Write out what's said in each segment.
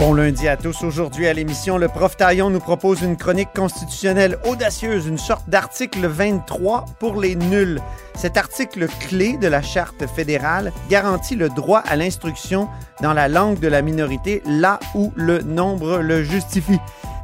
Bon lundi à tous. Aujourd'hui à l'émission, le prof Taillon nous propose une chronique constitutionnelle audacieuse, une sorte d'article 23 pour les nuls. Cet article clé de la Charte fédérale garantit le droit à l'instruction dans la langue de la minorité là où le nombre le justifie.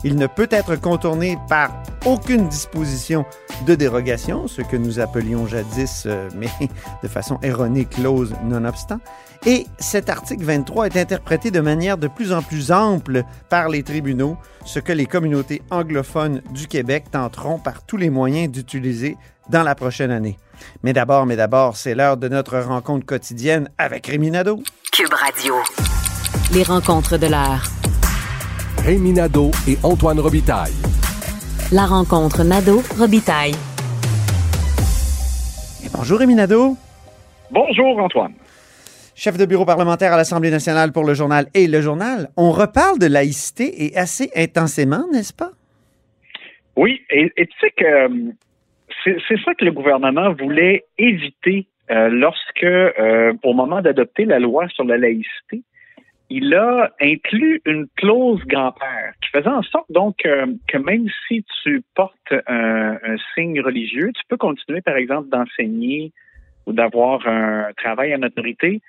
Il ne peut être contourné par aucune disposition de dérogation, ce que nous appelions jadis, euh, mais de façon erronée, clause nonobstant. Et cet article 23 est interprété de manière de plus en plus ample par les tribunaux, ce que les communautés anglophones du Québec tenteront par tous les moyens d'utiliser dans la prochaine année. Mais d'abord, mais d'abord, c'est l'heure de notre rencontre quotidienne avec Rémi Nadeau. Cube Radio. Les rencontres de l'heure. Rémi Nadeau et Antoine Robitaille. La rencontre Nadeau-Robitaille. Et bonjour Rémi Nadeau, Bonjour Antoine. chef de bureau parlementaire à l'Assemblée nationale pour le journal et le journal. On reparle de laïcité et assez intensément, n'est-ce pas? Oui, et, et tu sais que euh, c'est c'est ça que le gouvernement voulait éviter euh, lorsque, euh, au moment d'adopter la loi sur la laïcité, il a inclus une clause grand-père qui faisait en sorte donc euh, que même si tu portes un, un signe religieux, tu peux continuer par exemple d'enseigner ou d'avoir un travail en autorité,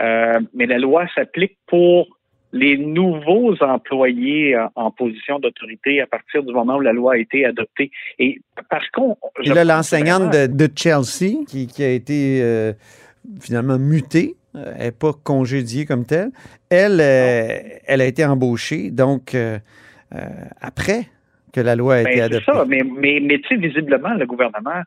euh, mais la loi s'applique pour les nouveaux employés euh, en position d'autorité à partir du moment où la loi a été adoptée. Et parce qu'on... Et là, l'enseignante de, de Chelsea, qui, qui a été euh, finalement mutée, elle n'est pas congédiée comme telle, elle, euh, elle a été embauchée, donc euh, euh, après que la loi a été Ben, c'est adoptée. ça, mais, mais, mais tu sais, visiblement, le gouvernement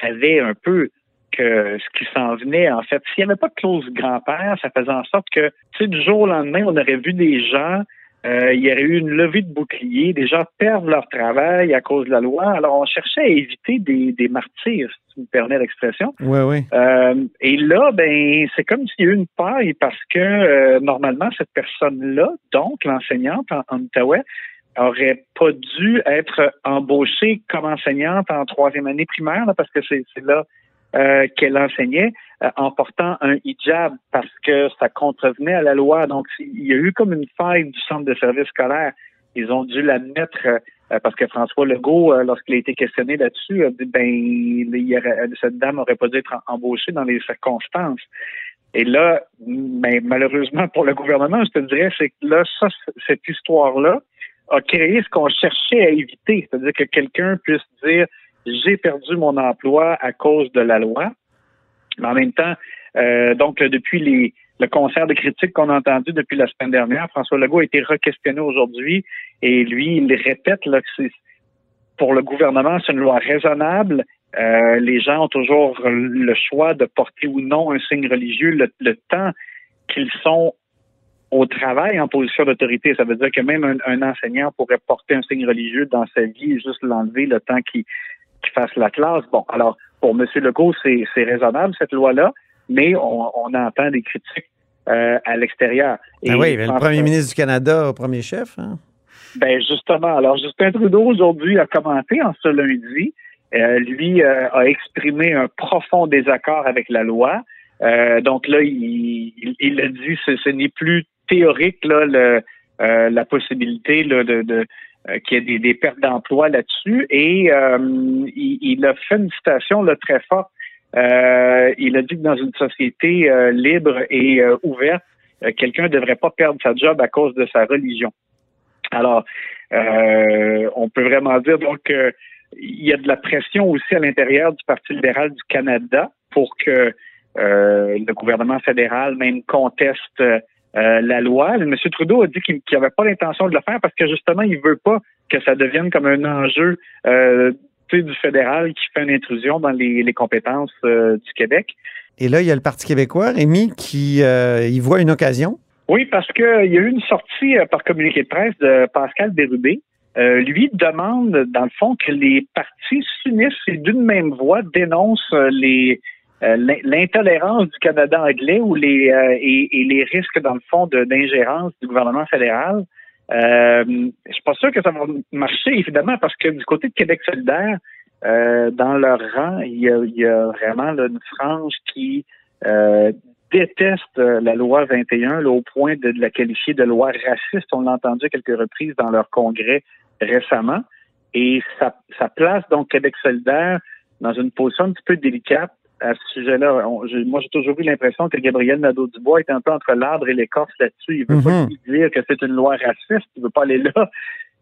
savait un peu que ce qui s'en venait, en fait, s'il n'y avait pas de clause grand-père, ça faisait en sorte que, tu sais, du jour au lendemain, on aurait vu des gens, euh, il y aurait eu une levée de bouclier, des gens perdent leur travail à cause de la loi. Alors, on cherchait à éviter des, des martyrs, si tu me permets l'expression. Oui, oui. Euh, et là, ben, c'est comme s'il y a eu une paille parce que euh, normalement, cette personne-là, donc l'enseignante en, en Outaouais, aurait pas dû être embauchée comme enseignante en troisième année primaire, là, parce que c'est là euh, qu'elle enseignait euh, en portant un hijab parce que ça contrevenait à la loi. Donc, il y a eu comme une faille du centre de service scolaire. Ils ont dû la mettre euh, parce que François Legault, euh, lorsqu'il a été questionné là-dessus, a dit ben il aurait- cette dame aurait pas dû être embauchée dans les circonstances. Et là, mais malheureusement pour le gouvernement, je te dirais, c'est que là, ça, cette histoire-là a créé ce qu'on cherchait à éviter, c'est-à-dire que quelqu'un puisse dire j'ai perdu mon emploi à cause de la loi. Mais en même temps, euh, donc depuis les, le concert de critiques qu'on a entendu depuis la semaine dernière, François Legault a été re-questionné aujourd'hui et lui, il répète là, que pour le gouvernement, c'est une loi raisonnable. Euh, les gens ont toujours le choix de porter ou non un signe religieux le, le temps qu'ils sont au travail en position d'autorité. Ça veut dire que même un, un enseignant pourrait porter un signe religieux dans sa vie et juste l'enlever le temps qu'il qu'il fasse la classe. Bon, alors, pour M. Legault, c'est raisonnable, cette loi-là, mais on, on entend des critiques euh, à l'extérieur. Ah oui, mais le premier que- ministre du Canada, premier chef. hein? ben justement, alors Justin Trudeau aujourd'hui a commenté en ce lundi. Euh, lui euh, a exprimé un profond désaccord avec la loi. Euh, donc là, il, il, il a dit ce, ce n'est plus théorique là le, la possibilité là, de, de qu'il y ait des, des pertes d'emploi là-dessus. Et euh, il, il a fait une citation là, très forte. Euh, il a dit que dans une société euh, libre et euh, ouverte, euh, quelqu'un ne devrait pas perdre sa job à cause de sa religion. Alors, euh, on peut vraiment dire donc euh, il y a de la pression aussi à l'intérieur du Parti libéral du Canada pour que euh, le gouvernement fédéral même conteste euh, euh, la loi. M. Trudeau a dit qu'il n'avait pas l'intention de le faire parce que justement, il veut pas que ça devienne comme un enjeu euh, du fédéral qui fait une intrusion dans les, compétences euh, du Québec. Et là, il y a le Parti québécois, Rémi, qui y voit une occasion. Oui, parce qu'il y a eu une sortie par communiqué de presse de Pascal Bérubé. lui demande, dans le fond, que les partis s'unissent et d'une même voix dénoncent les, euh, l'intolérance du Canada anglais ou les euh, et, les risques dans le fond d'ingérence du gouvernement fédéral. Euh, je suis pas sûr que ça va marcher évidemment parce que du côté de Québec solidaire, euh, dans leur rang, il y a, il y a vraiment une frange qui déteste la loi 21 au point de, la qualifier de loi raciste. On l'a entendu quelques reprises dans leur congrès récemment. Et ça, ça place donc Québec solidaire dans une position un petit peu délicate à ce sujet-là. Moi, j'ai toujours eu l'impression que Gabriel Nadeau-Dubois est un peu entre l'arbre et l'écorce là-dessus. Il veut pas mhm. dire que c'est une loi raciste, il veut pas aller là,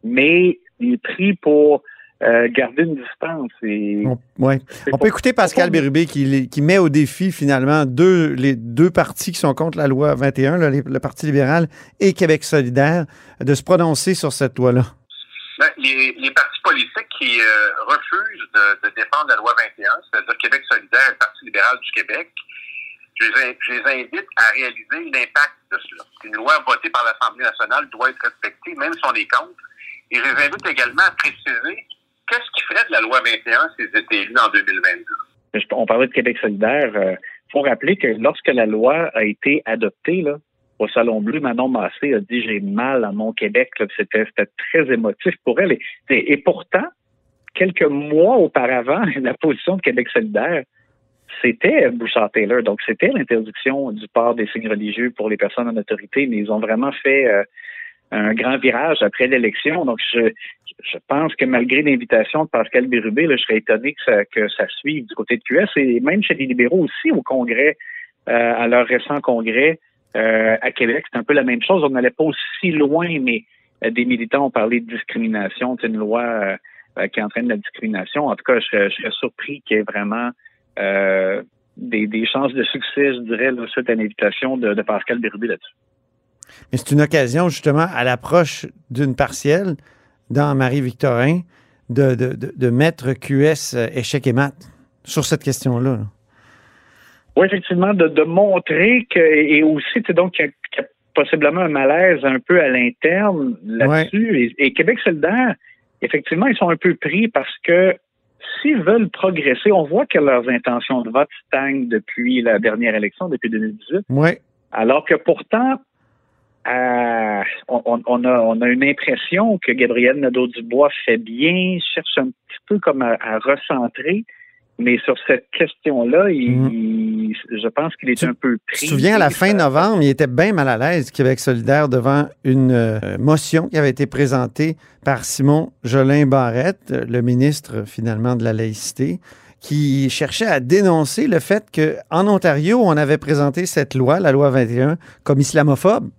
mais il est pris pour euh, garder une distance. Et on, ouais. on peut écouter Pascal Bérubé qui, qui, met au défi finalement deux, les deux partis qui sont contre la loi 21, le Parti libéral et Québec solidaire, de se prononcer sur cette loi-là. Ben, les, les, qui euh, refusent de, défendre la loi 21, c'est-à-dire Québec solidaire et le Parti libéral du Québec, je les, invite à réaliser l'impact de cela. Une loi votée par l'Assemblée nationale doit être respectée, même si on est contre. Et je les invite également à préciser qu'est-ce qui ferait de la loi 21 s'ils étaient élus en 2022. On parlait de Québec solidaire. Il euh, faut rappeler que lorsque la loi a été adoptée, au Salon Bleu, Manon Massé a dit j'ai mal à mon Québec. C'était très émotif pour elle. Et, pourtant, quelques mois auparavant, la position de Québec solidaire, c'était Bouchard-Taylor. Donc, c'était l'interdiction du port des signes religieux pour les personnes en autorité, mais ils ont vraiment fait euh, un grand virage après l'élection. Donc, je, je pense que malgré l'invitation de Pascal Bérubé, je serais étonné que ça, que ça suive du côté de QS et même chez les libéraux aussi au Congrès, euh, à leur récent congrès. Euh, à Québec, c'est un peu la même chose. On n'allait pas aussi loin, mais euh, des militants ont parlé de discrimination. C'est une loi euh, qui entraîne la discrimination. En tout cas, je serais, surpris qu'il y ait vraiment des, chances de succès, je dirais, suite à l'invitation de, Pascal Bérubé là-dessus. Mais c'est une occasion, justement, à l'approche d'une partielle dans Marie-Victorin, de, de, mettre QS échec et mat sur cette question-là. là oui, effectivement, de, de montrer que, et aussi, donc, qu'il y, a possiblement un malaise un peu à l'interne là-dessus. Et, Québec solidaire, effectivement, ils sont un peu pris parce que s'ils veulent progresser, on voit que leurs intentions de vote stagnent depuis la dernière élection, depuis 2018. Oui. Alors que pourtant, euh, on, a, on a une impression que Gabriel Nadeau-Dubois fait bien, cherche un petit peu comme à recentrer. Mais sur cette question-là, mhm. je pense qu'il est un peu pris. Tu te souviens, à la fin novembre, il était bien mal à l'aise, Québec solidaire, devant une euh, motion qui avait été présentée par Simon Jolin Barrette, le ministre finalement de la laïcité, qui cherchait à dénoncer le fait qu'en Ontario, on avait présenté cette loi, la loi 21, comme islamophobe.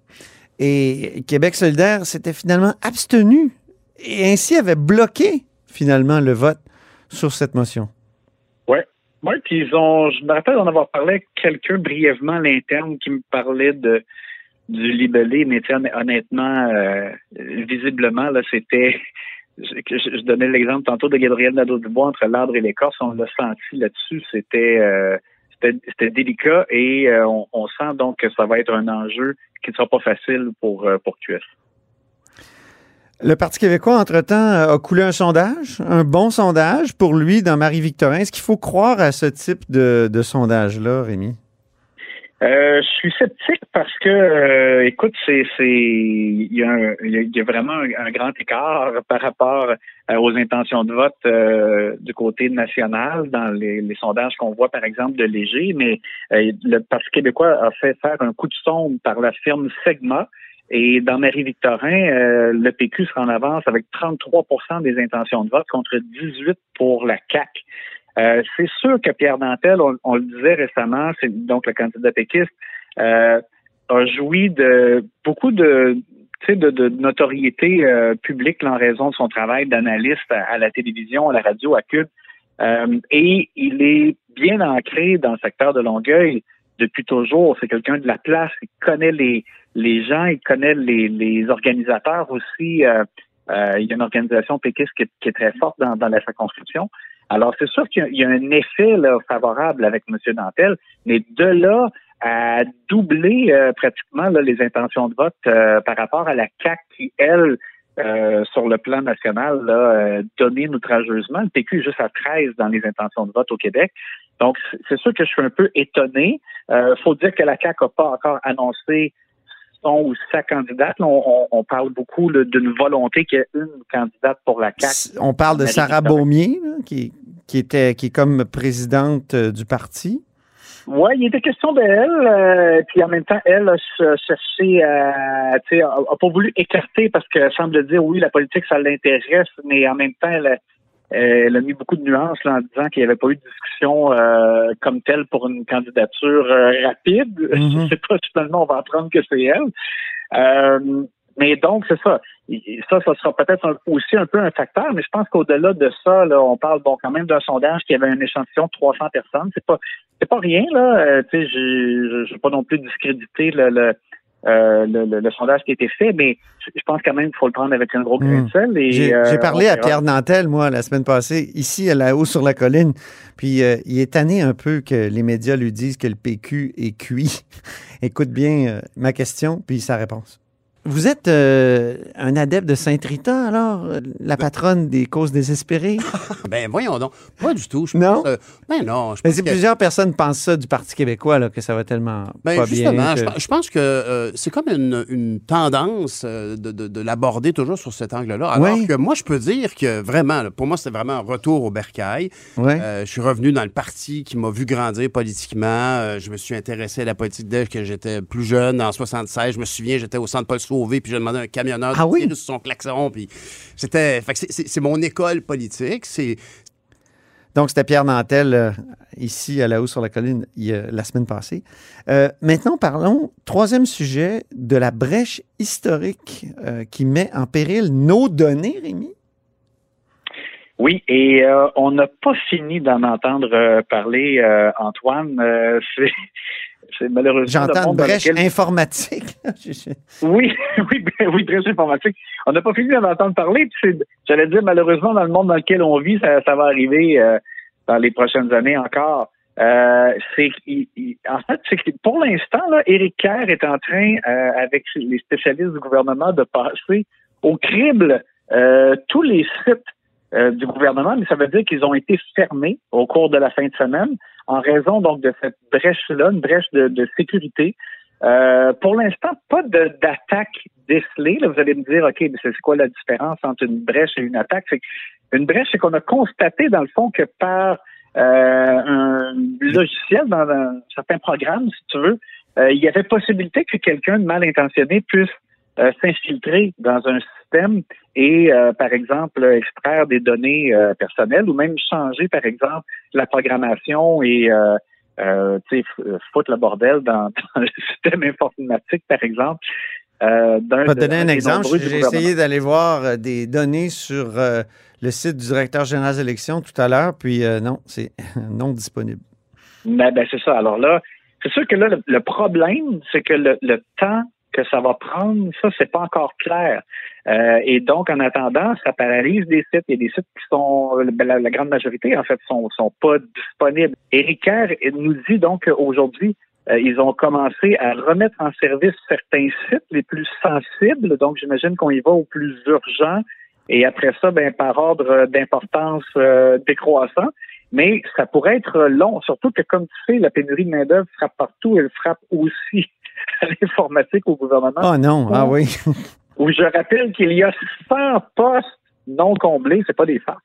Et Québec solidaire s'était finalement abstenu et ainsi avait bloqué finalement le vote sur cette motion. Oui, puis ils ont, je me rappelle d'en avoir parlé quelqu'un brièvement à l'interne qui me parlait de du libellé, mais honnêtement, euh, visiblement, là, c'était je, donnais l'exemple tantôt de Gabriel Nadeau-Dubois entre l'arbre et l'écorce, on l'a senti là-dessus, c'était euh, c'était délicat et euh, on, on, sent donc que ça va être un enjeu qui ne sera pas facile pour, pour QS. Le Parti québécois, entre-temps, a coulé un sondage, un bon sondage pour lui dans Marie-Victorin. Est-ce qu'il faut croire à ce type de, sondage-là, Rémi? Euh, je suis sceptique parce que, euh, écoute, c'est, il y, a vraiment un, grand écart par rapport euh, aux intentions de vote du côté national dans les, les sondages qu'on voit, par exemple, de Léger. Mais le Parti québécois a fait faire un coup de sonde par la firme Segma, et dans Marie-Victorin, euh, le PQ sera en avance avec 33% des intentions de vote contre 18 pour la CAC. Euh, c'est sûr que Pierre Dantel, on, le disait récemment, c'est donc le candidat péquiste, euh, a joui de beaucoup de de, de, notoriété publique en raison de son travail d'analyste à, la télévision, à la radio, à Cube. et il est bien ancré dans le secteur de Longueuil. Depuis toujours. C'est quelqu'un de la place. Il connaît les, les gens, il connaît les, les organisateurs aussi. Euh, euh, il y a une organisation péquiste qui est, très forte dans, dans la circonscription. Alors, c'est sûr qu'il y, a un effet là, favorable avec M. Dantel, mais de là à doubler euh, pratiquement là, les intentions de vote euh, par rapport à la CAC qui, elle, euh, sur le plan national, là, domine outrageusement. Le PQ est juste à 13 dans les intentions de vote au Québec. Donc, c'est sûr que je suis un peu étonné. Il faut dire que la CAC n'a pas encore annoncé son ou sa candidate. On, parle beaucoup d'une volonté qu'il y ait une candidate pour la CAC. On parle de Sarah Beaumier, qui, qui, était, qui est comme présidente du parti. Oui, il était question d'elle, euh, puis en même temps, elle a cherché, euh, tu sais, a, pas voulu écarter parce qu'elle semble dire oui, la politique, ça l'intéresse, mais en même temps, elle, elle, a mis beaucoup de nuances en disant qu'il n'y avait pas eu de discussion euh, comme telle pour une candidature euh, rapide. Mm-hmm. Je sais pas, finalement, on va apprendre que c'est elle. Mais donc, c'est ça. Ça, ça sera peut-être aussi un peu un facteur, mais je pense qu'au-delà de ça, là, on parle bon quand même d'un sondage qui avait un échantillon de 300 personnes. C'est pas c'est pas rien, là. Euh, tu sais, je ne veux pas non plus discréditer le, euh, le, le, le, sondage qui a été fait, mais je pense quand même qu'il faut le prendre avec un gros grain de hmm. sel. J'ai euh, parlé à Pierre Nantel, moi, la semaine passée, ici, à la haut sur la colline, puis il est tanné un peu que les médias lui disent que le PQ est cuit. Écoute bien ma question, puis sa réponse. Vous êtes euh, un adepte de Saint-Rita, alors, euh, la patronne des causes désespérées? ben voyons donc, pas du tout. Je non? Pense, ben non. Je Plusieurs personnes pensent ça du Parti québécois, là, que ça va tellement ben, pas bien. Je, pense que euh, c'est comme une, tendance de, de, l'aborder toujours sur cet angle-là. Alors que moi, je peux dire que vraiment, pour moi, c'était vraiment un retour au bercail. je suis revenu dans le parti qui m'a vu grandir politiquement. je me suis intéressé à la politique dès que j'étais plus jeune, en 76. Je me souviens, j'étais au centre Paul puis j'ai demandé à un camionneur ah de tirer sur son klaxon, puis c'était... c'est mon école politique, c'est... Donc, c'était Pierre Nantel, euh, ici à la haut sur la colline, la semaine passée. Euh, maintenant, parlons, troisième sujet, de la brèche historique euh, qui met en péril nos données, Rémi. Oui, et on n'a pas fini d'en entendre parler, Antoine. C'est malheureusement. J'entends brèche informatique. oui, oui, ben oui, brèche informatique. On n'a pas fini d'en entendre parler. J'allais dire, malheureusement, dans le monde dans lequel on vit, ça, va arriver euh, dans les prochaines années encore. Euh, c'est en fait, c'est que pour l'instant, Éric Kerr est en train, euh, avec les spécialistes du gouvernement, de passer au crible tous les sites du gouvernement, mais ça veut dire qu'ils ont été fermés au cours de la fin de semaine en raison donc de cette brèche-là, une brèche de, sécurité. Euh, pour l'instant, pas d'attaque décelée. Là, vous allez me dire, OK, mais c'est quoi la différence entre une brèche et une attaque? une brèche, c'est qu'on a constaté, dans le fond, que par euh, un logiciel, dans un certain programme, si tu veux, euh, il y avait possibilité que quelqu'un de mal intentionné puisse euh, s'infiltrer dans un système et, euh, par exemple, extraire des données euh, personnelles ou même changer, par exemple, la programmation et euh, foutre le bordel dans, le système informatique, par exemple. Euh, Je vais te donner un exemple. J'ai essayé d'aller voir des données sur le site du directeur général des élections tout à l'heure, puis non, c'est non disponible. Ben, ben c'est ça. Alors là, c'est sûr que là, le, problème, c'est que le, le temps que ça va prendre, ça, c'est pas encore clair. Euh, et donc, en attendant, ça paralyse des sites. Il y a des sites qui sont, la, la grande majorité, en fait, sont, sont pas disponibles. Eric Kerr nous dit donc qu'aujourd'hui, euh, ils ont commencé à remettre en service certains sites les plus sensibles. Donc, j'imagine qu'on y va au plus urgent. Et après ça, ben, par ordre d'importance euh, décroissant. Mais ça pourrait être long, surtout que, comme tu sais, la pénurie de main-d'œuvre frappe partout. Elle frappe aussi à l'informatique au gouvernement. Oh non, ah oui. où je rappelle qu'il y a 100 postes non comblés, c'est pas des farces.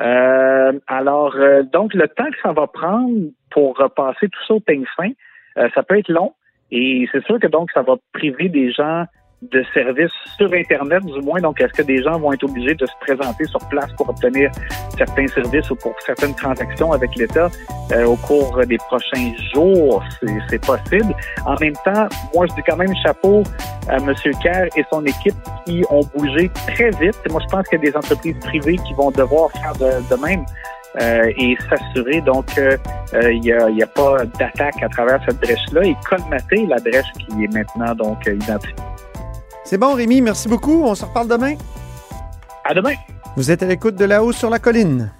Euh, alors, euh, donc, le temps que ça va prendre pour repasser tout ça au peigne fin, euh, ça peut être long. Et c'est sûr que donc, ça va priver des gens de services sur Internet, du moins. Donc, est-ce que des gens vont être obligés de se présenter sur place pour obtenir certains services ou pour certaines transactions avec l'État euh, au cours des prochains jours? C'est possible. En même temps, moi, je dis quand même chapeau à M. Kerr et son équipe qui ont bougé très vite. Moi, je pense qu'il y a des entreprises privées qui vont devoir faire de, même. et s'assurer donc qu'il n'y a, a, pas d'attaque à travers cette brèche-là et colmater l'adresse qui est maintenant donc identifiée. C'est bon, Rémi, merci beaucoup. On se reparle demain. À demain. Vous êtes à l'écoute de là-haut sur la colline.